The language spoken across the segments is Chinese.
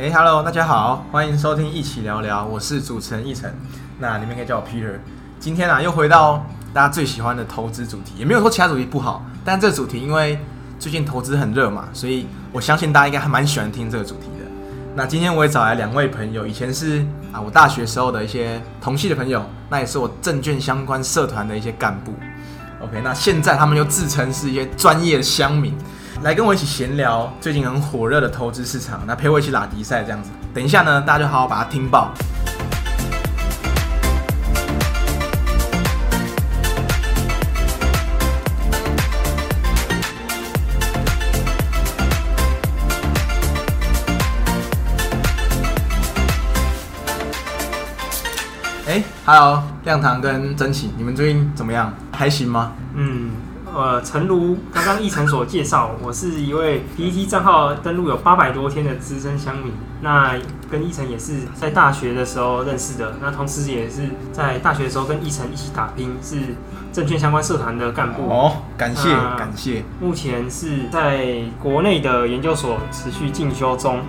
哎，Hello，大家好，欢迎收听一起聊聊，我是主持人奕晨，那你们可以叫我 Peter。今天啊，又回到大家最喜欢的投资主题，也没有说其他主题不好，但这个主题因为最近投资很热嘛，所以我相信大家应该还蛮喜欢听这个主题的。那今天我也找来两位朋友，以前是啊我大学时候的一些同系的朋友，那也是我证券相关社团的一些干部。OK，那现在他们又自称是一些专业的乡民。来跟我一起闲聊最近很火热的投资市场，那陪我一起打比赛这样子。等一下呢，大家就好好把它听爆。哎，Hello，亮堂跟真奇，你们最近怎么样？还行吗？嗯。呃，诚如刚刚奕晨所介绍，我是一位 PPT 账号登录有八百多天的资深乡民。那跟奕晨也是在大学的时候认识的，那同时也是在大学的时候跟奕晨一起打拼，是证券相关社团的干部。哦，感谢感谢。目前是在国内的研究所持续进修中。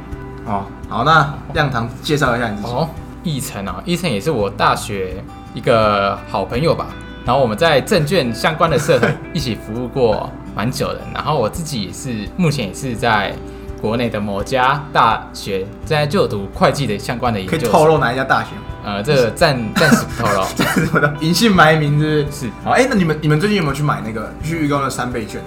哦，好，那亮堂介绍一下你自己。哦，奕晨啊，奕晨也是我大学一个好朋友吧。然后我们在证券相关的社团一起服务过蛮久的，然后我自己也是目前也是在国内的某家大学在就读会计的相关的研究。可以透露哪一家大学？呃，这个暂暂时不透露，暂时不透露，隐姓埋名是是。好，哎，那你们你们最近有没有去买那个去预购的三倍券？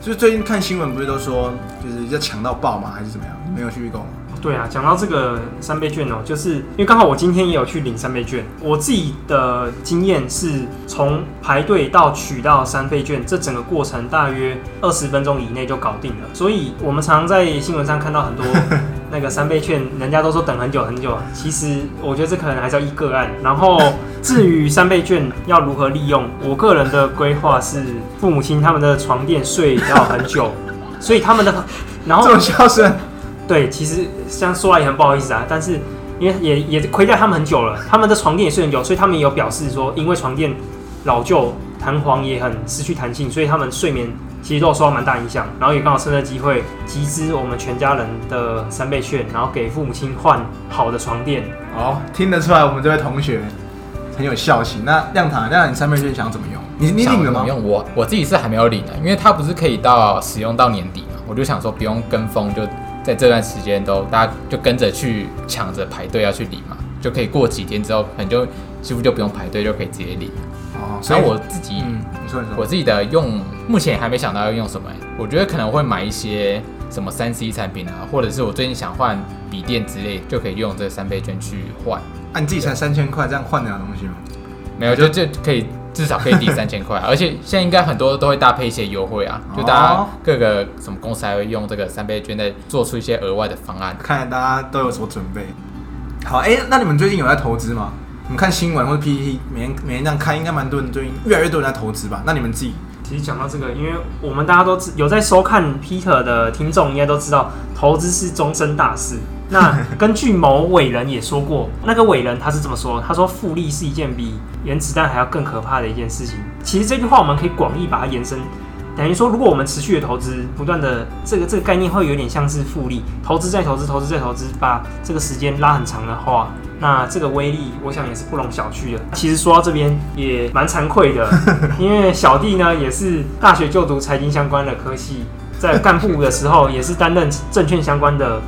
就是最近看新闻不是都说就是要抢到爆吗？还是怎么样？没有去预购吗？对啊，讲到这个三倍券哦，就是因为刚好我今天也有去领三倍券。我自己的经验是从排队到取到三倍券，这整个过程大约二十分钟以内就搞定了。所以我们常常在新闻上看到很多 那个三倍券，人家都说等很久很久。其实我觉得这可能还是要一个案。然后至于三倍券要如何利用，我个人的规划是父母亲他们的床垫睡要很久，所以他们的 然后这种笑声。对，其实这样说来也很不好意思啊，但是因为也也亏待他们很久了，他们的床垫也睡很久，所以他们也有表示说，因为床垫老旧、弹簧也很失去弹性，所以他们睡眠其实都受到蛮大影响。然后也刚好趁这机会集资我们全家人的三倍券，然后给父母亲换好的床垫。哦，听得出来我们这位同学很有孝心。那亮堂，亮堂，你三倍券想怎么用？你你领了吗？用我我自己是还没有领的，因为它不是可以到使用到年底嘛，我就想说不用跟风就。在这段时间都大家就跟着去抢着排队要去领嘛，就可以过几天之后可能就几乎就不用排队就可以直接领哦。所以我自己，你说你说，我自己的用目前还没想到要用什么，我觉得可能会买一些什么三 C 产品啊，或者是我最近想换笔电之类，就可以用这三倍券去换。啊，你自己才三千块，这样换得了东西吗？没有，就就可以。至少可以抵三千块，而且现在应该很多都会搭配一些优惠啊，就大家各个什么公司还会用这个三倍券在做出一些额外的方案，看来大家都有所准备。好，哎，那你们最近有在投资吗？你们看新闻或者 PPT，每天每天这样看，应该蛮多人最近越来越多人在投资吧？那你们自己，其实讲到这个，因为我们大家都知有在收看 Peter 的听众应该都知道，投资是终身大事。那根据某伟人也说过，那个伟人他是这么说，他说复利是一件比原子弹还要更可怕的一件事情。其实这句话我们可以广义把它延伸，等于说，如果我们持续的投资，不断的这个这个概念会有点像是复利，投资再投资，投资再投资，把这个时间拉很长的话，那这个威力我想也是不容小觑的。其实说到这边也蛮惭愧的，因为小弟呢也是大学就读财经相关的科系，在干部的时候也是担任证券相关的。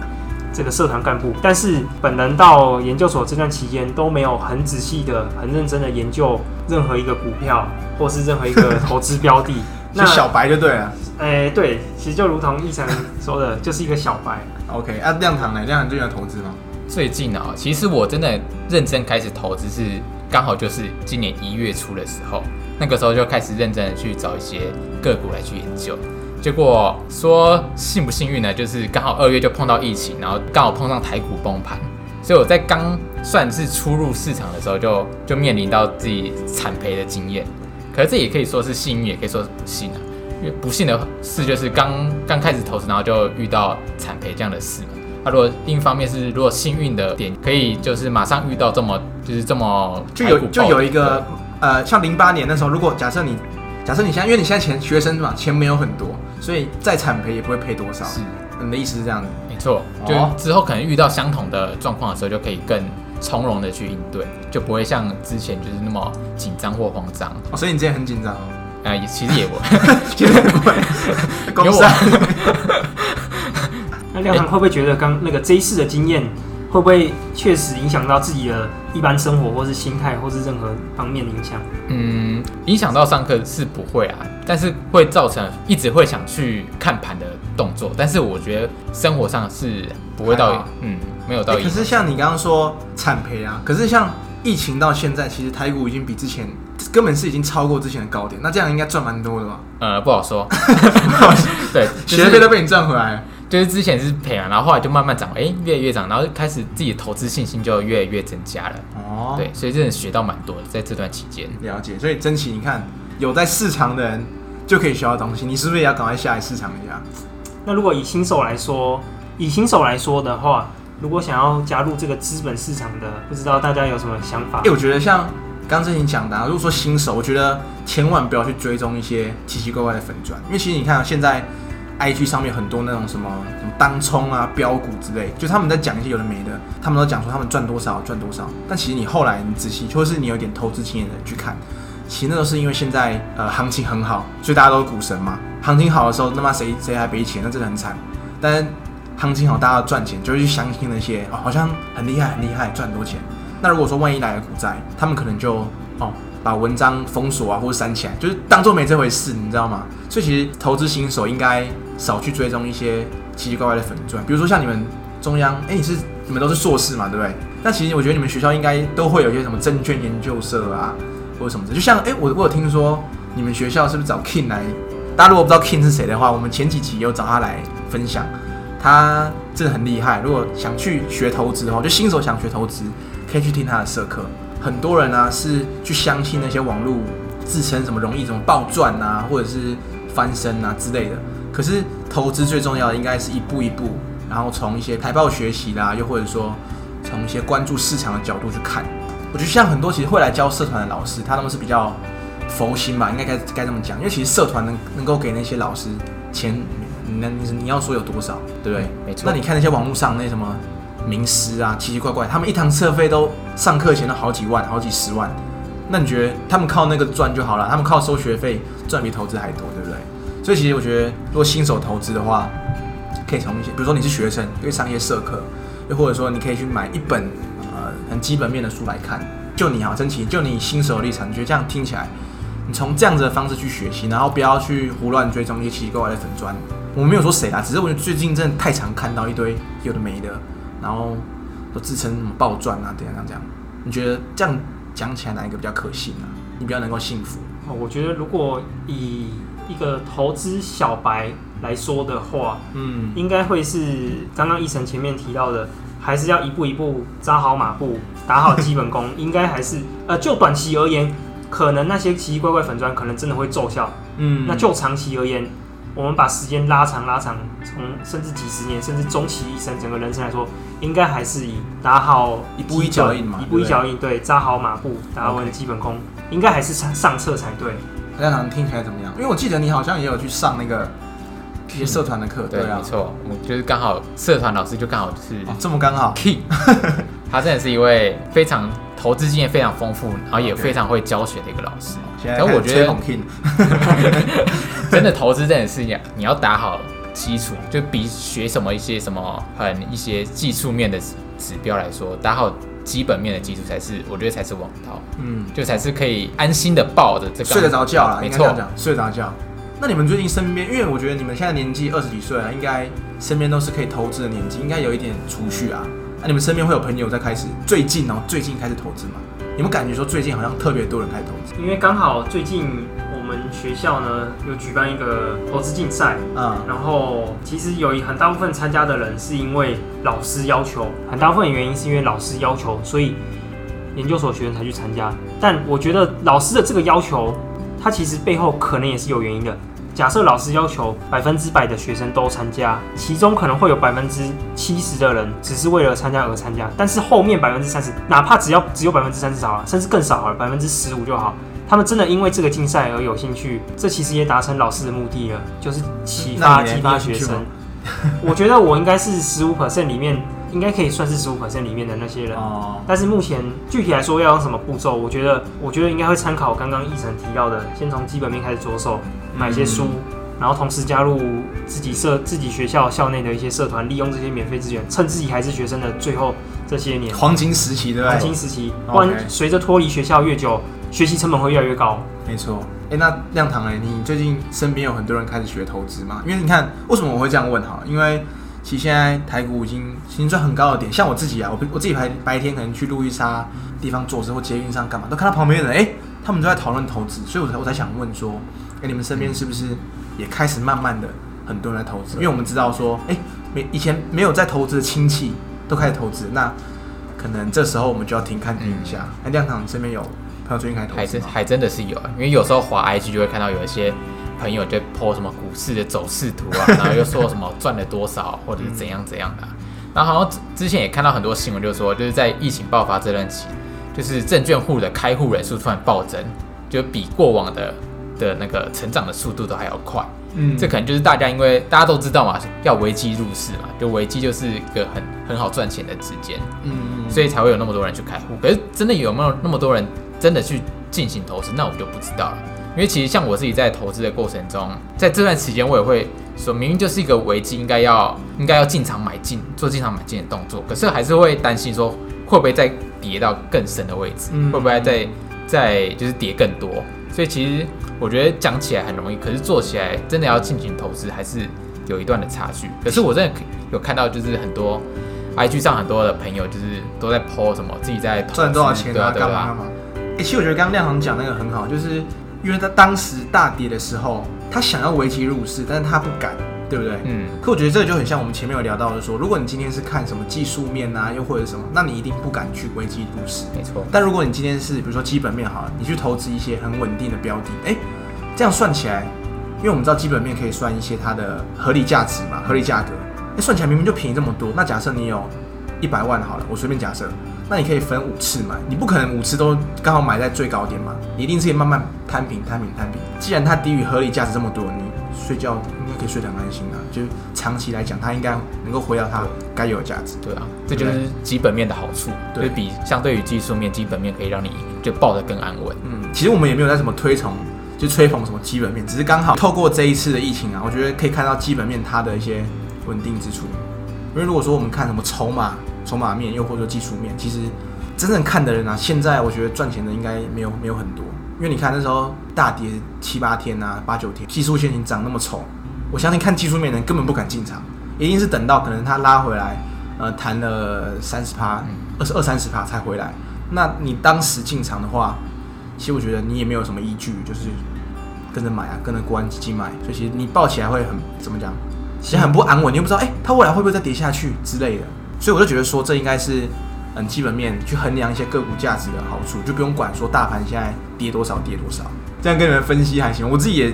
这个社团干部，但是本人到研究所这段期间都没有很仔细的、很认真的研究任何一个股票，或是任何一个 投资标的。那小白就对了。哎，对，其实就如同一成说的，就是一个小白。OK，啊，亮堂呢？亮堂最近投资吗？最近啊，其实我真的认真开始投资是刚好就是今年一月初的时候，那个时候就开始认真的去找一些个股来去研究。结果说幸不幸运呢？就是刚好二月就碰到疫情，然后刚好碰上台股崩盘，所以我在刚算是初入市场的时候，就就面临到自己惨赔的经验。可是这也可以说是幸运，也可以说是不幸啊。因为不幸的事就是刚刚开始投资，然后就遇到惨赔这样的事嘛。那如果另一方面是如果幸运的点，可以就是马上遇到这么就是这么就有就有一个呃，像零八年那时候，如果假设你。假设你现在，因为你现在钱学生嘛，钱没有很多，所以再惨赔也不会赔多少。是，你的意思是这样子？没错，就哦之后可能遇到相同的状况的时候，就可以更从容的去应对，就不会像之前就是那么紧张或慌张。哦，所以你之前很紧张哦，呃，也其实也我，其实不会，公 司那亮堂会不会觉得刚那个这一次的经验，会不会确实影响到自己的一般生活，或是心态，或是任何方面的影响？嗯，影响到上课是不会啊，但是会造成一直会想去看盘的动作。但是我觉得生活上是不会到，嗯，没有到欸可。是像你刚刚说产赔啊，可是像疫情到现在，其实台股已经比之前根本是已经超过之前的高点，那这样应该赚蛮多的吧？呃，不好说。对，就学费都被你赚回来了。就是之前是赔嘛，然后后来就慢慢涨，哎、越来越涨，然后开始自己的投资信心就越来越增加了。哦，对，所以真的学到蛮多的，在这段期间。了解。所以珍奇，你看有在市场的人就可以学到东西，你是不是也要赶快下来市场一下？那如果以新手来说，以新手来说的话，如果想要加入这个资本市场的，不知道大家有什么想法哎、？我觉得像刚之前讲的、啊，如果说新手，我觉得千万不要去追踪一些奇奇怪怪的粉砖，因为其实你看、啊、现在 IG 上面很多那种什么什么当冲啊、标股之类，就他们在讲一些有的没的，他们都讲说他们赚多少赚多少，但其实你后来你仔细，或者是你有点投资经验的去看，其实那都是因为现在呃行情很好，所以大家都是股神嘛。行情好的时候，他妈谁谁还赔钱，那真的很惨。但行情好，大家赚钱就会去相信那些哦，好像很厉害很厉害，赚很多钱。那如果说万一来了股灾，他们可能就哦把文章封锁啊或者删起来，就是当做没这回事，你知道吗？所以其实投资新手应该少去追踪一些奇奇怪怪的粉钻，比如说像你们中央，哎、你是你们都是硕士嘛，对不对？那其实我觉得你们学校应该都会有一些什么证券研究社啊，或者什么的，就像哎、我我有听说你们学校是不是找 King 来？大家如果不知道 King 是谁的话，我们前几集有找他来分享，他真的很厉害。如果想去学投资的话，就新手想学投资，可以去听他的社课。很多人呢、是去相信那些网络自称什么容易什么暴赚啊，或者是翻身啊之类的。可是投资最重要的应该是一步一步，然后从一些财报学习啦，又或者说从一些关注市场的角度去看。我觉得像很多其实会来教社团的老师，他们是比较佛心吧，应该该该这么讲。因为其实社团能能够给那些老师钱，你能你你要说有多少，对不对？没错那你看那些网络上那什么名师啊，奇奇怪怪，他们一堂车费都上课前都好几万、好几十万。那你觉得他们靠那个赚就好了？他们靠收学费赚比投资还多，对不对？所以其实我觉得，如果新手投资的话，可以从一些，比如说你是学生，可以上一些社课，又或者说你可以去买一本呃很基本面的书来看。就你好，真奇，就你新手的立场，你觉得这样听起来，你从这样子的方式去学习，然后不要去胡乱追踪一些奇奇怪怪的粉砖。我没有说谁啦，只是我觉得最近真的太常看到一堆有的没的，然后都自称什么暴赚啊，怎样怎样。你觉得这样讲起来哪一个比较可信啊？你比较能够信服？哦我觉得如果以一个投资小白来说的话，嗯，应该会是刚刚一晨前面提到的，还是要一步一步扎好马步，打好基本功。应该还是呃，就短期而言，可能那些奇奇怪怪粉砖可能真的会奏效。嗯那就长期而言，我们把时间拉长拉长，从甚至几十年，甚至终其一生整个人生来说，应该还是以打好一步一脚印嘛一步一脚印，对，扎好马步，打稳 OK 基本功，应该还是上上策才对。那堂听起来怎么样？因为我记得你好像也有去上那个一些社团的课，对，啊。没，错，我就是刚好社团老师就刚好就是哦，这么刚好，King，他真的是一位非常投资经验非常丰富，然后也非常会教学的一个老师。现在但我觉得 真的投资真的是你要打好基础，就比学什么一些什么很一些技术面的指指标来说，打好基本面的基础才是我觉得才是王道，嗯，就才是可以安心的抱着这个睡得着觉啦，没错睡得着觉。那你们最近身边，因为我觉得你们现在年纪二十几岁啊，应该身边都是可以投资的年纪，应该有一点储蓄啊。那、你们身边会有朋友在开始最近哦，最近开始投资吗？有没有感觉说最近好像特别多人开始投资？因为刚好最近我们学校呢有举办一个投资竞赛，嗯，然后其实有一很大部分参加的人是因为老师要求，很大部分原因是因为老师要求，所以研究所学生才去参加。但我觉得老师的这个要求，他其实背后可能也是有原因的。假设老师要求百分之百的学生都参加，其中可能会有百分之七十的人只是为了参加而参加，但是后面百分之三十，哪怕只要只有百分之三十好了，甚至更少好了，百分之十五就好。他们真的因为这个竞赛而有兴趣，这其实也达成老师的目的了，就是启发激发学生。我觉得我应该是十五 percent 里面，应该可以算是十五 percent 里面的那些人。哦，但是目前具体来说要用什么步骤，我觉得我觉得应该会参考刚刚一晨提到的，先从基本面开始着手，买一些书，然后同时加入自己社自己学校校内的一些社团，利用这些免费资源，趁自己还是学生的最后这些年黄金时期对不黄？金时期不然随着脱离学校越久，学习成本会越来越高。没错。哎、那亮堂哎，你最近身边有很多人开始学投资吗？因为你看，为什么我会这样问哈？因为其实现在台股已经已经算很高的点，像我自己啊，我我自己白白天可能去路易莎地方做事或捷运上干嘛，都看到旁边的人，哎、他们都在讨论投资，所以我才我才想问说，哎、你们身边是不是也开始慢慢的很多人在投资？因为我们知道说，哎、没以前没有在投资的亲戚都开始投资，那可能这时候我们就要停看停一下。哎、亮堂你身边有朋友最近开始投资？还真还真的是有啊，因为有时候滑 IG 就会看到有一些朋友就 po 什么股市的走势图啊，然后又说什么赚了多少或者是怎样怎样的啊、然后好像之之前也看到很多新闻，就是说就是在疫情爆发这段期，就是证券户的开户人数突然暴增，就比过往的的那个成长的速度都还要快。嗯这可能就是大家因为大家都知道嘛，要危机入市嘛，就危机就是一个很很好赚钱的时间。嗯，所以才会有那么多人去开户。可是真的有没有那么多人真的去进行投资，那我就不知道了。因为其实像我自己在投资的过程中，在这段时间我也会说，明明就是一个危机，应该要应该要进场买进，做进场买进的动作，可是还是会担心说会不会再跌到更深的位置，嗯会不会再再就是跌更多。所以其实我觉得讲起来很容易，可是做起来真的要进行投资，还是有一段的差距。可是我真的有看到，就是很多 IG 上很多的朋友，就是都在 po 什么自己在投资赚多少钱啊，对啊，对啊，干嘛干嘛？哎、其实我觉得刚刚亮航讲那个很好，就是因为他当时大跌的时候，他想要危机入市，但是他不敢，对不对？嗯，可我觉得这个就很像我们前面有聊到的说，如果你今天是看什么技术面啊，又或者什么，那你一定不敢去危机入市。没错，但如果你今天是比如说基本面好了，你去投资一些很稳定的标的，哎、这样算起来，因为我们知道基本面可以算一些它的合理价值嘛，合理价格，哎、算起来明明就便宜这么多。那假设你有一百万好了，我随便假设，那你可以分五次买，你不可能五次都刚好买在最高点嘛，你一定是可以慢慢摊平、摊平、摊平。既然它低于合理价值这么多，你睡觉应该可以睡得很安心啊，就是长期来讲，它应该能够回到它该有的价值。对啊，这就是基本面的好处，就对比相对于技术面，基本面可以让你就抱得更安稳。嗯，其实我们也没有在什么推崇，就吹捧什么基本面，只是刚好透过这一次的疫情啊，我觉得可以看到基本面它的一些稳定之处。因为如果说我们看什么筹码、筹码面，又或者说技术面，其实真正看的人啊，现在我觉得赚钱的应该没有没有很多。因为你看那时候大跌七八天啊、八九天，技术线型涨那么丑，我相信看技术面的人根本不敢进场，一定是等到可能它拉回来，呃，弹了三十趴、二十二三十趴才回来。那你当时进场的话，其实我觉得你也没有什么依据，就是跟着买啊，跟着国安基金买，所以其实你抱起来会很怎么讲，其实很不安稳，你又不知道哎、它未来会不会再跌下去之类的，所以我就觉得说这应该是嗯基本面去衡量一些个股价值的好处，就不用管说大盘现在跌多少跌多少，这样跟你们分析还行，我自己也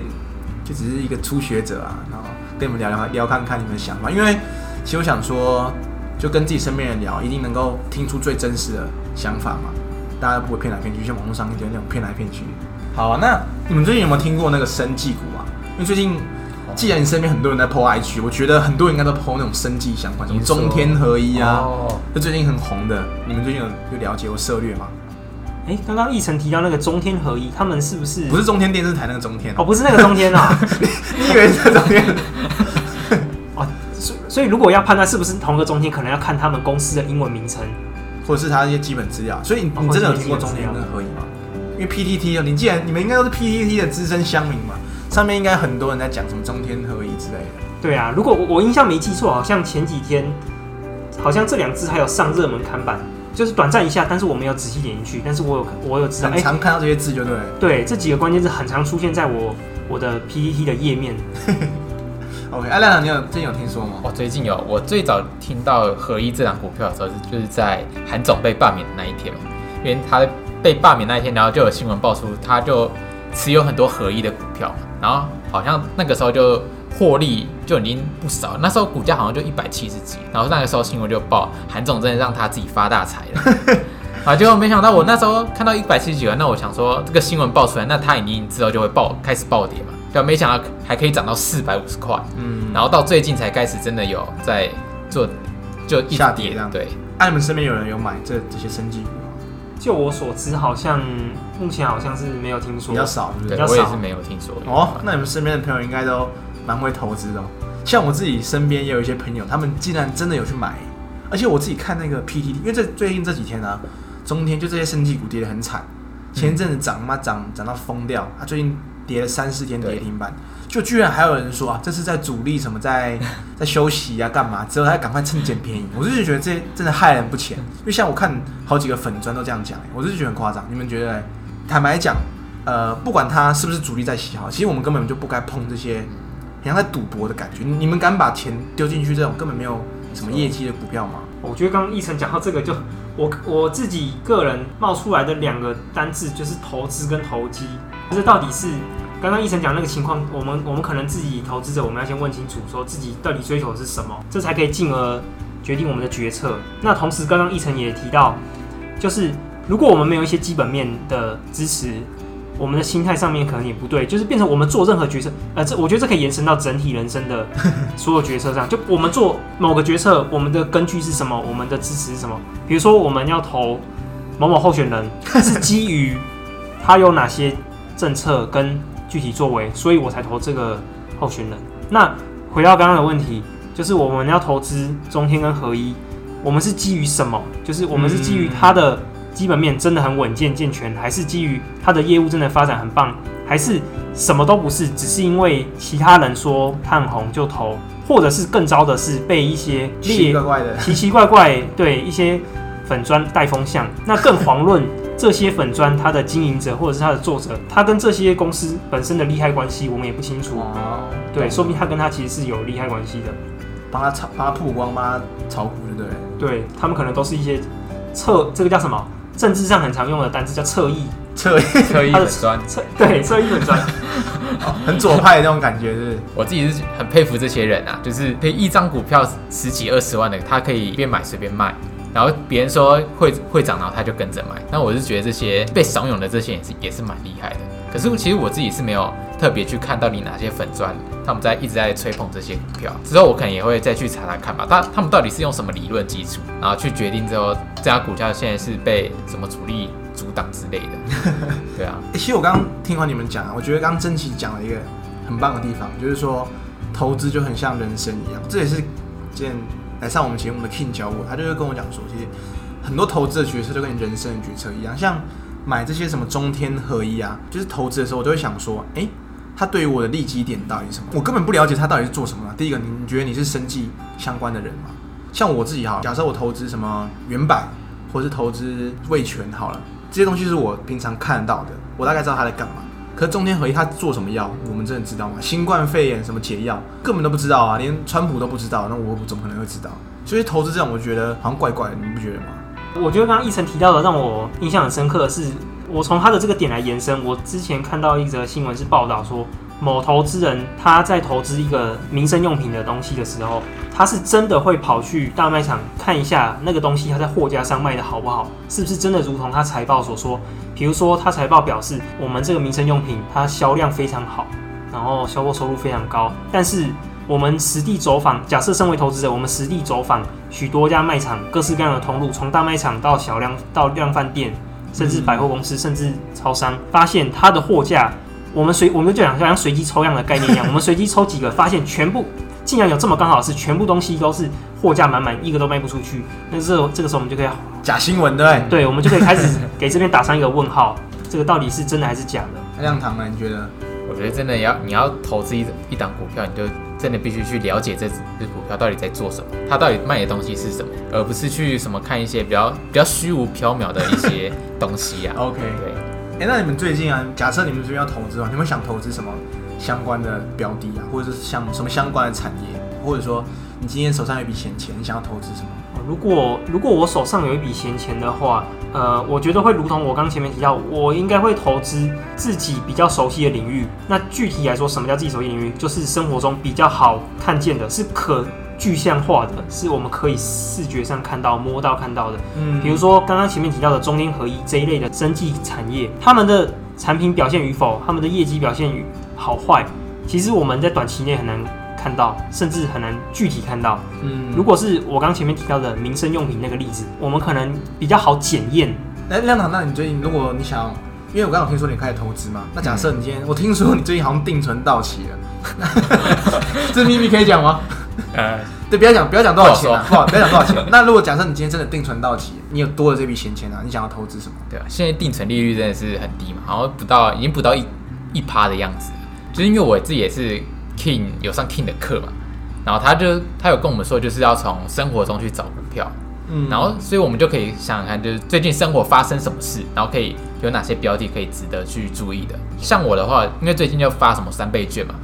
就只是一个初学者啊，然后跟你们聊聊聊看看你们的想法，因为其实我想说，就跟自己身边人聊，一定能够听出最真实的想法嘛。大家不会骗来骗去，像网络上一些那种骗来骗去。好、啊，那你们最近有没有听过那个生技股啊？因为最近，既然你身边很多人在 PO IG，我觉得很多人应该都 PO 那种生计相关，什么中天合一啊，哦，就最近很红的。你们最近有有了解或涉略吗？哎、刚刚奕晨提到那个中天合一，他们是不是不是中天电视台那个中天哦，哦，不是那个中天啊？你以为是中天？哦，所以所以如果要判断是不是同个中天，可能要看他们公司的英文名称。或者是他一些基本资料。所以你哦你真的有听过中天跟合一吗？因为 PTT 哦，你既然你们应该都是 PTT 的资深乡民嘛，上面应该很多人在讲什么中天合一之类的。对啊，如果我我印象没记错，好像前几天好像这两只还有上热门看板，就是短暂一下，但是我没有仔细点进去，但是我有我有知道，哎、很常看到这些字就对了。对，这几个关键字很常出现在我我的 PPT 的页面。OK，阿亮，你有最近有听说吗？我最近有，我最早听到合一这档股票的时候，是就是在韩总被罢免的那一天嘛，因为他被罢免那一天，然后就有新闻爆出，他就持有很多合一的股票，然后好像那个时候就获利就已经不少，那时候股价好像就一百七十几，然后那个时候新闻就报韩总真的让他自己发大财了。啊！结果没想到，我那时候看到一百七十几万，那我想说这个新闻爆出来，那他已经之后就会爆开始暴跌嘛。就没想到还可以涨到四百五十块，嗯，然后到最近才开始真的有在做，就一直下跌这样跌对，那、你们身边有人有买这这些生技股吗？就我所知，好像目前好像是没有听说比较。少，对不对？比较我也是没有听说有哦，那你们身边的朋友应该都蛮会投资的、哦。像我自己身边也有一些朋友，他们竟然真的有去买，而且我自己看那个 PTT，因为这最近这几天啊，中天就这些生技股跌得很惨，前一阵子涨嘛涨涨到疯掉，啊，最近跌了三四天跌停板，就居然还有人说啊，这是在主力什么在 在休息啊，干嘛？之后他赶快趁捡便宜，我就是觉得这些真的害人不浅。因为像我看好几个粉砖都这样讲、我就是觉得很夸张。你们觉得嘞？坦白讲，呃，不管他是不是主力在洗好，其实我们根本就不该碰这些，很像在赌博的感觉。你你们敢把钱丢进去这种根本没有什么业绩的股票吗？我觉得刚刚一晨讲到这个就，我我自己个人冒出来的两个单字就是投资跟投机，这到底是刚刚奕晨讲那个情况，我们我们可能自己投资者，我们要先问清楚，说自己到底追求的是什么，这才可以进而决定我们的决策。那同时，刚刚奕晨也提到，就是如果我们没有一些基本面的支持，我们的心态上面可能也不对，就是变成我们做任何决策，呃，这我觉得这可以延伸到整体人生的所有决策上。就我们做某个决策，我们的根据是什么？我们的支持是什么？比如说我们要投某某候选人，是基于他有哪些政策跟具体作为，所以我才投这个候选人。那回到刚刚的问题，就是我们要投资中天跟合一，我们是基于什么？就是我们是基于它的基本面真的很稳健健全，还是基于它的业务真的发展很棒，还是什么都不是，只是因为其他人说它很红就投，或者是更糟的是被一些奇奇怪怪的，奇奇怪怪对一些粉砖带风向，那更遑论这些粉砖它的经营者或者是它的作者，他跟这些公司本身的利害关系，我们也不清楚。哦，对，说明他跟他其实是有利害关系的。帮他炒，帮他曝光，帮他炒股，对不对？对他们可能都是一些侧，这个叫什么？政治上很常用的单词叫侧翼，侧翼特意 他的粉砖，侧对侧翼粉砖。很左派的那种感觉，是不是？我自己是很佩服这些人啊，就是可以一张股票十几二十万的，他可以随便买随便卖，然后别人说会会涨，然后他就跟着买。那我是觉得这些被怂恿的这些也是也是蛮厉害的。可是其实我自己是没有特别去看到底哪些粉砖他们在一直在吹捧这些股票，之后我可能也会再去查查看吧。他他们到底是用什么理论基础，然后去决定之后这家股票现在是被什么主力阻挡之类的。对啊，其实我刚刚听完你们讲，我觉得刚刚真奇讲了一个很棒的地方，就是说投资就很像人生一样。这也是件来上我们节目的 King 教我，他就会跟我讲说，其实很多投资的决策就跟你人生的决策一样，像买这些什么中天合一啊，就是投资的时候，我就会想说，哎、他对于我的利基点到底是什么？我根本不了解他到底是做什么的。第一个，你你觉得你是生计相关的人吗？像我自己哈，假设我投资什么原版，或是投资味全好了，这些东西是我平常看到的，我大概知道他在干嘛。可中天合一他做什么药，我们真的知道吗？新冠肺炎什么解药，根本都不知道啊，连川普都不知道，那我怎么可能会知道？所以投资这种，我觉得好像怪怪的，你不觉得吗？我觉得刚刚一晨提到的让我印象很深刻的是，我从他的这个点来延伸，我之前看到一则新闻是报道说，某投资人他在投资一个民生用品的东西的时候，他是真的会跑去大卖场看一下那个东西他在货架上卖的好不好，是不是真的如同他财报所说。比如说，他财报表示我们这个民生用品它销量非常好，然后销售收入非常高，但是我们实地走访，假设身为投资者，我们实地走访许多家卖场，各式各样的通路，从大卖场到小量到量贩店，甚至百货公司，甚至超商，发现它的货架，我们随我们就讲像随机抽样的概念一样，我们随机抽几个，发现全部竟然有这么刚好是，全部东西都是货架满满，一个都卖不出去。那这这个时候我们就可以，假新闻对不对？对，我们就可以开始给这边打上一个问号，这个到底是真的还是假的？那亮堂呢？你觉得？我觉得真的要你要投资一一档股票，你就真的必须去了解这只这股票到底在做什么，它到底卖的东西是什么，而不是去什么看一些比较比较虚无缥缈的一些东西啊。OK 对，哎、那你们最近啊，假设你们这边要投资的话，你们想投资什么相关的标的啊，或者是像什么相关的产业，或者说你今天手上有一笔闲钱，你想要投资什么？如果如果我手上有一笔闲钱的话，呃，我觉得会如同我刚前面提到，我应该会投资自己比较熟悉的领域。那具体来说，什么叫自己熟悉领域？就是生活中比较好看见的，是可具象化的，是我们可以视觉上看到、摸到、看到的。嗯比如说刚刚前面提到的中英合一这一类的生技产业，他们的产品表现与否，他们的业绩表现与好坏，其实我们在短期内很难看到，甚至很难具体看到。嗯，如果是我刚前面提到的民生用品那个例子，我们可能比较好检验。哎，亮堂，那你最近如果你想，因为我刚刚有听说你开始投资嘛，那假设你今天，我听说你最近好像定存到期了，这秘密可以讲吗？呃，对，不要讲，不要讲多少钱啊，不不好，不要讲多少钱。那如果假设你今天真的定存到期，你有多了这笔闲钱啊，你想要投资什么？对啊，现在定存利率真的是很低嘛，然后不到，已经不到一一趴的样子。就是因为我自己也是 King 有上 King 的课嘛，然后他就他有跟我们说，就是要从生活中去找股票，嗯然后所以我们就可以想想看，就是最近生活发生什么事，然后可以有哪些标的可以值得去注意的。像我的话，因为最近就发什么三倍券嘛，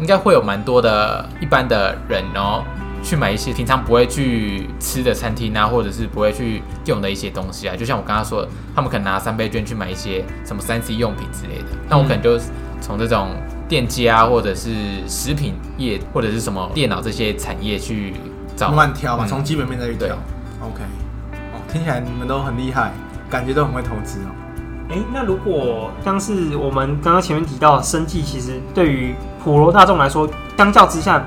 应该会有蛮多的一般的人，哦去买一些平常不会去吃的餐厅啊，或者是不会去用的一些东西啊。就像我刚刚说的，他们可能拿三倍券去买一些什么三 C 用品之类的，那我可能就从这种店家或者是食品业或者是什么电脑这些产业去找慢慢挑嘛，嗯从基本面再去挑对。OK，哦，听起来你们都很厉害，感觉都很会投资哦。诶，那如果像是我们刚刚前面提到，生计其实对于普罗大众来说，相较之下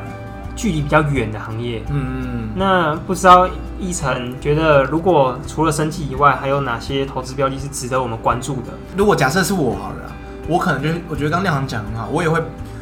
距离比较远的行业。嗯，那不知道一晨觉得，如果除了生计以外，还有哪些投资标的是值得我们关注的？如果假设是我好了，我可能就是我觉得刚刚亮行讲很好，我也会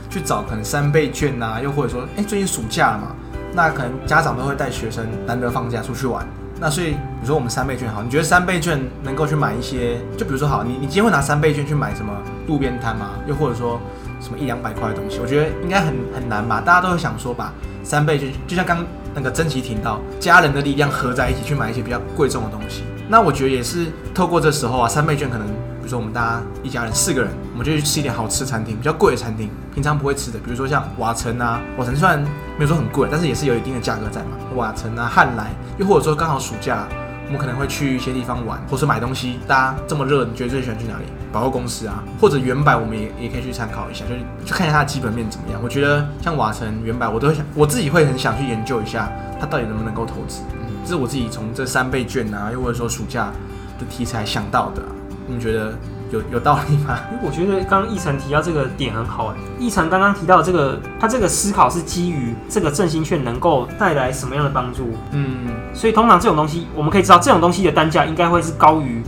去找可能三倍券啊、又或者说，哎、最近暑假了嘛，那可能家长都会带学生难得放假出去玩。那所以，比如说我们三倍券好，你觉得三倍券能够去买一些，就比如说好，你你今天会拿三倍券去买什么路边摊吗？又或者说什么一两百块的东西？我觉得应该很很难吧，大家都会想说把三倍券，就像刚那个珍奇提到，家人的力量合在一起去买一些比较贵重的东西。那我觉得也是透过这时候啊，三倍券可能，如说我们大家一家人四个人，我们就去吃一点好吃餐厅，比较贵的餐厅，平常不会吃的，比如说像瓦城啊，瓦城虽然没有说很贵，但是也是有一定的价格在嘛。瓦城啊，汉来，又或者说刚好暑假，我们可能会去一些地方玩，或是买东西。大家这么热，你觉得最喜欢去哪里？百货公司啊，或者原百，我们也也可以去参考一下，就是去看一下它的基本面怎么样。我觉得像瓦城、原百，我都会想，我自己会很想去研究一下，它到底能不能够投资。这是我自己从这三倍券啊，又或者说暑假的题材想到的、你觉得有有道理吗？我觉得刚刚奕晨提到这个点很好哎，奕晨刚刚提到这个，他这个思考是基于这个振兴券能够带来什么样的帮助，嗯，所以通常这种东西，我们可以知道这种东西的单价应该会是高于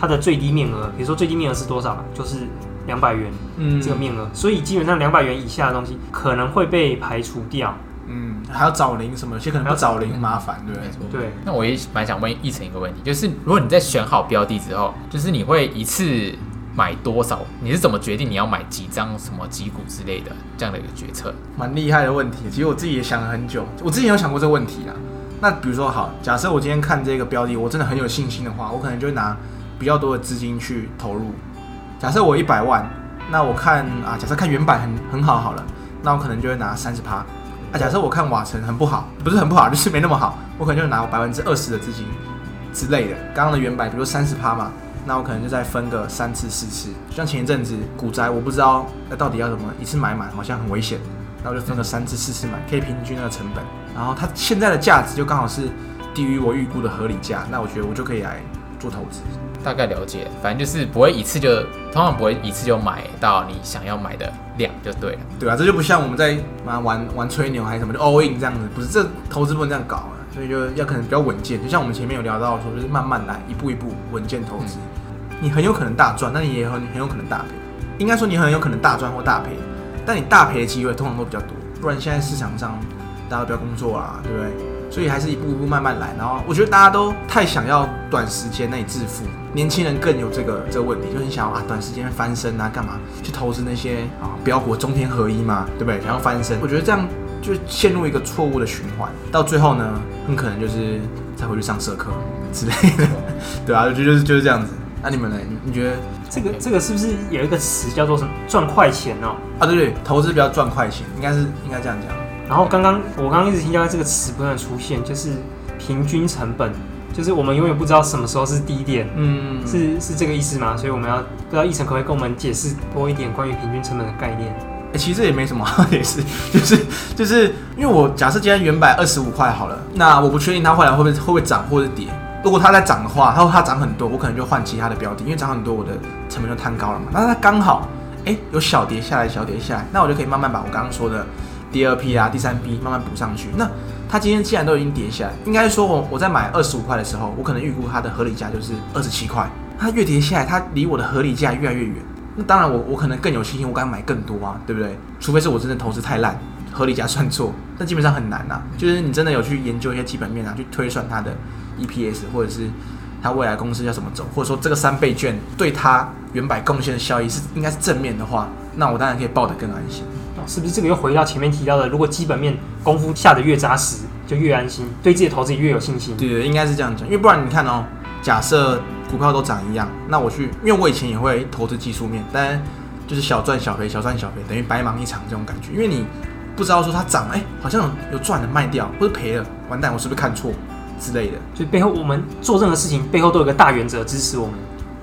它的最低面额，比如说最低面额是多少？就是两百元嗯这个面额，所以基本上两百元以下的东西可能会被排除掉。嗯，还要找零什么，有些可能不找零麻烦，对不对。对，那我也蛮想问一成一个问题，就是如果你在选好标的之后，就是你会一次买多少？你是怎么决定你要买几张什么几股之类的这样的一个决策？蛮厉害的问题。其实我自己也想了很久，我之前有想过这个问题啦。那比如说，好，假设我今天看这个标的，我真的很有信心的话，我可能就会拿比较多的资金去投入。假设我一百万，那我看啊，假设看原版很很好好了，那我可能就会拿三十趴。啊，假设我看瓦城很不好，不是很不好，就是没那么好，我可能就拿百分之二十的资金之类的。刚刚的原版，比如三十趴嘛，那我可能就再分个三次四次。像前一阵子股灾，我不知道那到底要怎么一次买满，好像很危险。那我就分个三次四次买，可以平均那个成本。然后它现在的价值就刚好是低于我预估的合理价，那我觉得我就可以来做投资。大概了解，反正就是不会一次就，通常不会一次就买到你想要买的量就对了。对啊，这就不像我们在妈玩玩吹牛还是什么，就 all in 这样子，不是这投资不能这样搞啊，所以就要可能比较稳健。就像我们前面有聊到说，就是慢慢来，一步一步稳健投资。你很有可能大赚，那你也很很有可能大赔。应该说你很有可能大赚或大赔，但你大赔的机会通常都比较多。不然现在市场上大家都不要工作啊，对不对？所以还是一步一步慢慢来。然后我觉得大家都太想要短时间内致富，年轻人更有这个这个问题，就很想要啊短时间翻身啊，干嘛去投资那些啊标股中天合一嘛，对不对？想要翻身，我觉得这样就陷入一个错误的循环，到最后呢，很可能就是再回去上社课之类的，对啊，我觉得就是就是这样子。那、你们呢？你你觉得这个这个是不是有一个词叫做什么赚快钱哦？啊？对对，投资比较赚快钱，应该是应该这样讲。然后刚刚我刚刚一直听到这个词不断的出现，就是平均成本，就是我们永远不知道什么时候是低点，嗯，是是这个意思吗？所以我们要不知道一成可不可以跟我们解释多一点关于平均成本的概念？欸其实也没什么，也是，就是就是因为我假设今天原版二十五块好了，那我不确定它后来会不会会不会涨或者跌。如果它在涨的话，它它涨很多，我可能就换其他的标的，因为涨很多，我的成本就摊高了嘛。那它刚好哎有小跌下来，小跌下来，那我就可以慢慢把我刚刚说的第二批啊、第三批慢慢补上去。那它今天既然都已经跌下来，应该说我我在买二十五块的时候，我可能预估它的合理价就是二十七块。它越跌下来，它离我的合理价越来越远。那当然我我可能更有信心，我敢买更多啊，对不对？除非是我真的投资太烂，合理价算错，但基本上很难呐、就是你真的有去研究一些基本面啊，去推算它的 EPS 或者是它未来公司要怎么走，或者说这个三倍券对它原百贡献的效益是应该是正面的话，那我当然可以抱得更安心。哦是不是这个又回到前面提到的，如果基本面功夫下的越扎实，就越安心，对自己的投资也越有信心。对对，应该是这样讲，因为不然你看哦，假设股票都涨一样，那我去，因为我以前也会投资技术面，但就是小赚小赔，小赚小赔，等于白忙一场这种感觉，因为你不知道说它涨，哎，好像有赚了卖掉，或者赔了，完蛋，我是不是看错之类的？就背后我们做任何事情背后都有个大原则支持我们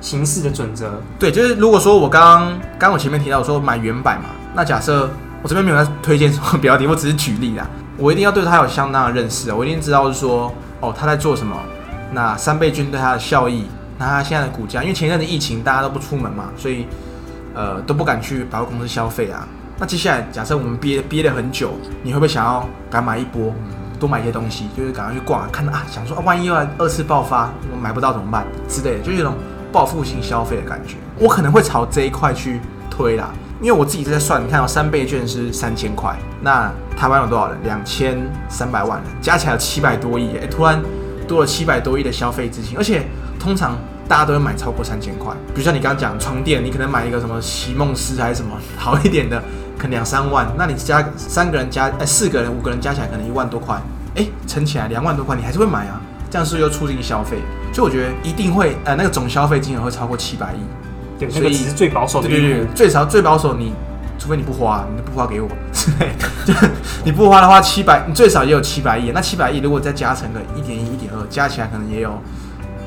行事的准则。对，就是如果说我刚刚刚刚我前面提到我说买原版嘛，那假设我这边没有在推荐什么标的，我只是举例啦，我一定要对他有相当的认识啊，我一定知道是说哦他在做什么，那三倍券对他的效益，那他现在的股价，因为前一阵子疫情大家都不出门嘛，所以呃都不敢去百货公司消费啊。那接下来假设我们憋憋了很久，你会不会想要赶买一波？多买一些东西，就是赶快去逛，看到啊，想说啊，万一又来二次爆发，我买不到怎么办之类的，就有一种报复性消费的感觉。我可能会朝这一块去推啦，因为我自己在算，你看到、三倍券是三千块，那台湾有多少人？两千三百万人，加起来有七百多亿，哎、突然多了七百多亿的消费资金，而且通常大家都会买超过三千块。比如像你刚刚讲床垫，你可能买一个什么席梦思还是什么好一点的，可能两三万，那你加三个人加，哎、四个人、五个人加起来可能一万多块，哎、乘起来两万多块，你还是会买啊。这样是不是又促进消费？所以我觉得一定会，呃，那个总消费金额会超过七百亿。对，那所以个只是最保守的对对对。，最少最保守你，除非你不花，你不花给我之类的，就你不花的话，七百，你最少也有七百亿。那七百亿如果再加成个一点一、一点二，加起来可能也有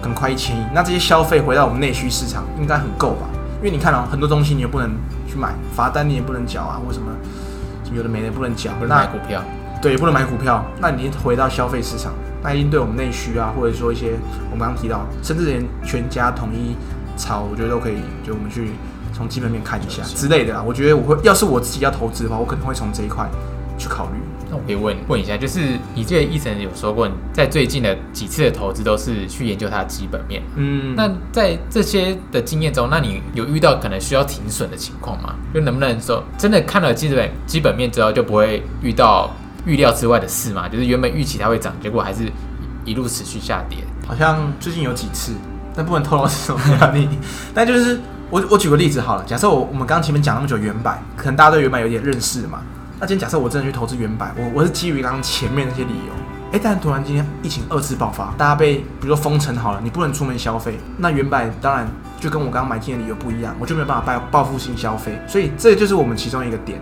很快一千亿。那这些消费回到我们内需市场，应该很够吧？因为你看哦，很多东西你也不能去买，罚单你也不能缴啊，或什么有的没的不能缴，那买股票，对，也不能买股票，那你回到消费市场，那一定对我们内需啊，或者说一些我们刚刚提到，甚至连全家统一炒，我觉得都可以，就我们去从基本面看一下之类的啊。我觉得我会，要是我自己要投资的话，我可能会从这一块去考虑。那我可以问问一下，就是你记得医生有说过，你在最近的几次的投资都是去研究它的基本面。嗯，那在这些的经验中，那你有遇到可能需要停损的情况吗？就能不能说真的看了基本基本面之后，就不会遇到预料之外的事嘛？就是原本预期它会涨，结果还是一路持续下跌。好像最近有几次，但不能透露是什么标的。但就是我我举个例子好了，假设我我们刚前面讲那么久原版，可能大家对原版有点认识嘛。那今天假设我真的去投资原版，我我是基于刚刚前面那些理由，哎，但突然今天疫情二次爆发，大家被比如说封城好了，你不能出门消费，那原版当然就跟我刚刚买进的理由不一样，我就没有办法报报复性消费，所以这就是我们其中一个点。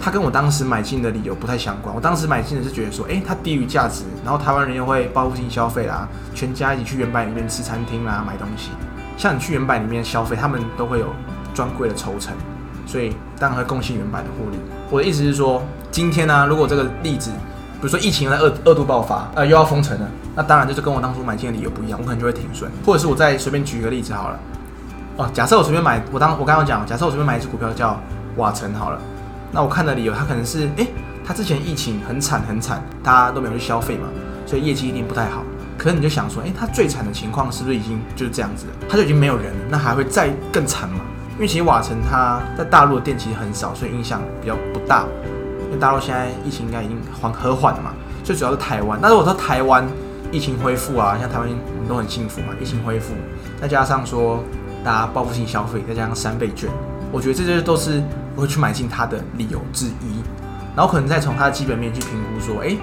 它跟我当时买进的理由不太相关。我当时买进的是觉得说，诶，它低于价值，然后台湾人又会报复性消费啦，全家一起去原版里面吃餐厅啦，买东西。像你去原版里面消费，他们都会有专柜的抽成，所以当然会贡献原版的获利。我的意思是说，今天呢、如果这个例子，比如说疫情在二二度爆发，呃，又要封城了，那当然就是跟我当初买进的理由不一样，我可能就会停损，或者是我再随便举一个例子好了。哦，假设我随便买，我当我刚刚讲，假设我随便买一只股票叫瓦城好了，那我看的理由，他可能是，诶，他之前疫情很惨很惨，大家都没有去消费嘛，所以业绩一定不太好。可是你就想说，诶，他最惨的情况是不是已经就是这样子了？他就已经没有人了，那还会再更惨吗？因为其实瓦城它在大陆的店其实很少，所以影响比较不大。因为大陆现在疫情应该已经缓和缓了嘛，最主要是台湾。那如果说台湾疫情恢复啊，像台湾我们都很幸福嘛，疫情恢复，再加上说大家报复性消费，再加上三倍券，我觉得这些都是我会去买进它的理由之一。然后可能再从它的基本面去评估说，哎，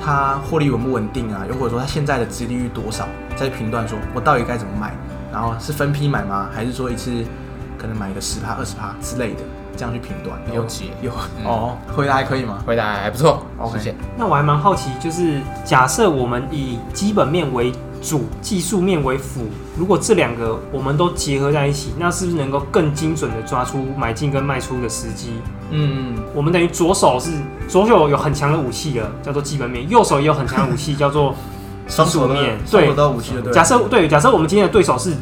它获利稳不稳定啊？又或者说它现在的殖利率多少，再评断说我到底该怎么买，然后是分批买吗？还是说一次可能买个十趴、二十趴之类的，这样去评断？有解有嗯哦，回答还可以吗？回答还不错 OK 谢谢。那我还蛮好奇，就是假设我们以基本面为主，技术面为辅，如果这两个我们都结合在一起，那是不是能够更精准的抓出买进跟卖出的时机？嗯，我们等于左手是左手有很强的武器了，叫做基本面；右手也有很强的武器，叫做双手都技术面对。假设对，假设我们今天的对手是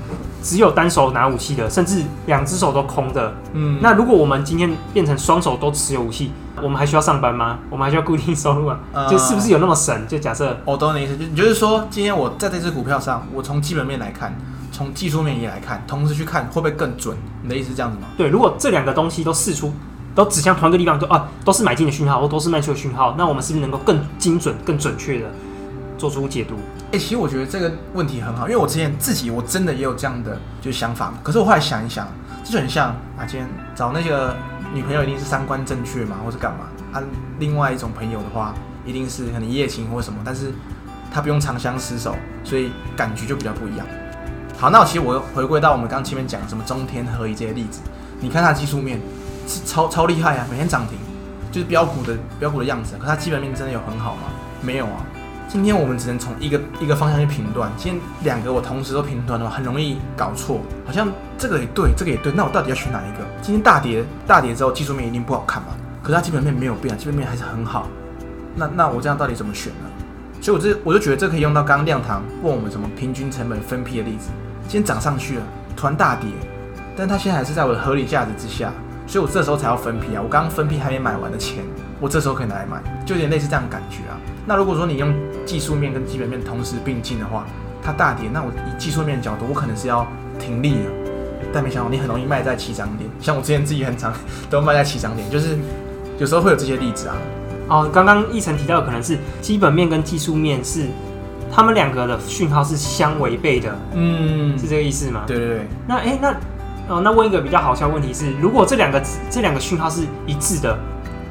只有单手拿武器的，甚至两只手都空的。嗯，那如果我们今天变成双手都持有武器，我们还需要上班吗？我们还需要固定收入吗？呃就是不是有那么神？就假设我懂你的意思，就你就是说，今天我在这只股票上，我从基本面来看，从技术面也来看，同时去看会不会更准？你的意思是这样子吗？对，如果这两个东西都试出，都指向同一个地方，就啊都是买进的讯号，或都是卖出的讯号，那我们是不是能够更精准、更准确的做出解读？哎、其实我觉得这个问题很好，因为我之前自己我真的也有这样的就是想法，可是我后来想一想，这就很像啊，今天找那个女朋友一定是三观正确嘛，或是干嘛？啊，另外一种朋友的话，一定是可能一夜情或什么，但是他不用长相厮守，所以感觉就比较不一样。好，那其实我回归到我们刚前面讲什么中天合一这些例子，你看它技术面是超超厉害啊，每天涨停，就是标股的标股的样子，可它基本面真的有很好吗？没有啊。今天我们只能从一个一个方向去评断，今天两个我同时都评断的话，很容易搞错，好像这个也对，这个也对，那我到底要选哪一个？今天大跌大跌之后，技术面一定不好看嘛，可是它基本面没有变，基本面还是很好，那那我这样到底怎么选呢？所以我这我就觉得这可以用到刚刚亮堂问我们什么平均成本分批的例子，今天涨上去了，突然大跌，但它现在还是在我的合理价值之下，所以我这时候才要分批啊，我刚刚分批还没买完的钱，我这时候可以拿来买，就有点类似这样的感觉啊。那如果说你用技术面跟基本面同时并进的话，它大跌，那我以技术面的角度，我可能是要停利了。但没想到你很容易卖在起涨点，像我之前自己很常 都卖在起涨点，就是有时候会有这些例子啊。哦，刚刚一晨提到的可能是基本面跟技术面是他们两个的讯号是相违背的，嗯是这个意思吗？对对对，那哎、那哦，那问一个比较好笑的问题是，如果这两个这两个讯号是一致的，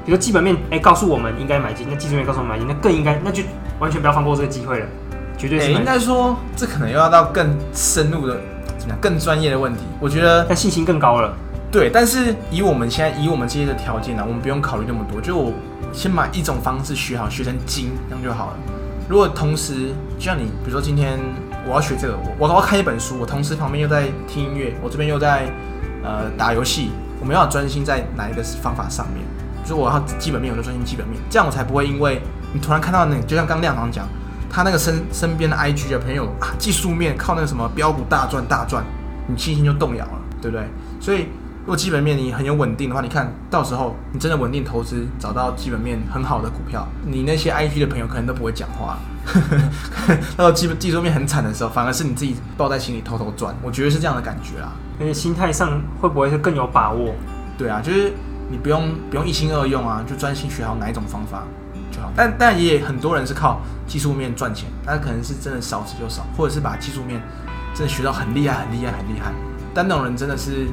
比如基本面哎、告诉我们应该买进，那技术面告诉我们买进，那更应该那就完全不要放过这个机会了，绝对诶应。该说这可能又要到更深入的怎么样更专业的问题。我觉得但信心更高了。对，但是以我们现在以我们这些的条件呢、我们不用考虑那么多，就先把一种方式学好，学成精，这样就好了。如果同时，就像你，比如说今天我要学这个，我我要看一本书，我同时旁边又在听音乐，我这边又在呃打游戏，我们要专心在哪一个方法上面？就是我要基本面，我就专心基本面，这样我才不会因为你突然看到那，就像刚亮堂讲，他那个身身边的 IG 的朋友啊，技术面靠那个什么标股大赚大赚，你信心就动摇了，对不对？所以如果基本面你很有稳定的话，你看到时候你真的稳定投资，找到基本面很好的股票，你那些 IG 的朋友可能都不会讲话。到基本技术面很惨的时候，反而是你自己抱在心里偷偷赚，我觉得是这样的感觉啊。而且心态上会不会是更有把握？对啊，就是你不用不用一心二用啊，就专心学好哪一种方法就好。但但也很多人是靠技术面赚钱，但可能是真的少之又少，或者是把技术面真的学到很厉害、很厉害、很厉害。但那种人真的是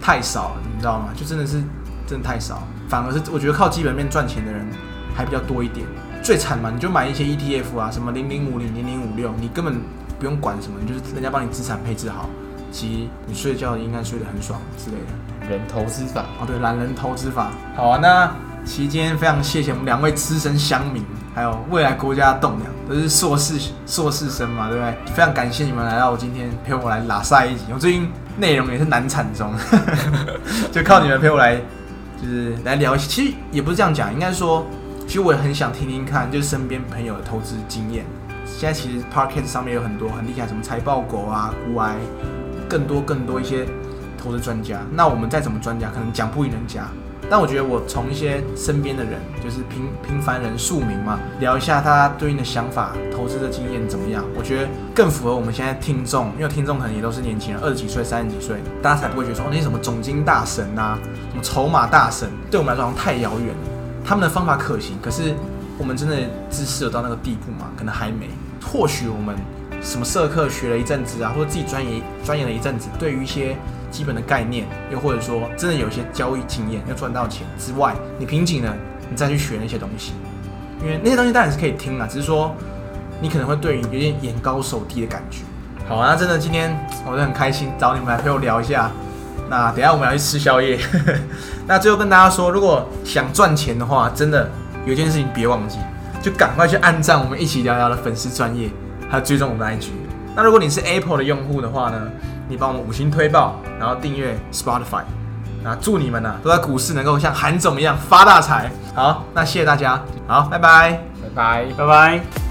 太少了，你知道吗？就真的是真的太少，反而是我觉得靠基本面赚钱的人还比较多一点。最惨嘛，你就买一些 ETF 啊，什么零零五零、零零五六，你根本不用管什么，就是人家帮你资产配置好，其实你睡觉应该睡得很爽之类的。人投资法，哦，对，懒人投资法。好啊，那其实今天非常谢谢我们两位资深乡民，还有未来国家的栋梁，都是硕士硕士生嘛，对不对？非常感谢你们来到我今天陪我来拉赛一集。我最近内容也是难产中，就靠你们陪我来，就是来聊。其实也不是这样讲，应该说，其实我也很想听听看，就是身边朋友的投资经验。现在其实 Parket 上面有很多很厉害，什么财报狗啊、股癌，更多更多一些投资专家。那我们再怎么专家，可能讲不赢人家。但我觉得我从一些身边的人，就是平平凡人、庶民嘛，聊一下他对应的想法、投资的经验怎么样？我觉得更符合我们现在听众，因为听众可能也都是年轻人，二十几岁、三十几岁，大家才不会觉得说哦那些什么总经大神啊、什么筹码大神，对我们来说好像太遥远了。他们的方法可行，可是我们真的知识有到那个地步吗？可能还没。或许我们什么社课学了一阵子啊，或者自己钻研钻研了一阵子，对于一些基本的概念，又或者说真的有一些交易经验，要赚到钱之外，你瓶颈了，你再去学那些东西，因为那些东西当然是可以听啊，只是说你可能会对于有点眼高手低的感觉。好啊，那真的今天我就很开心找你们来陪我聊一下。那等下我们要去吃宵夜。那最后跟大家说，如果想赚钱的话，真的有一件事情别忘记，就赶快去按赞我们一起聊聊的粉丝专业，还有追踪我们的 IG。那如果你是 Apple 的用户的话呢，你帮我们五星推爆，然后订阅 Spotify。那祝你们呢、都在股市能够像韩总一样发大财。好，那谢谢大家，好，拜拜。拜拜。拜拜。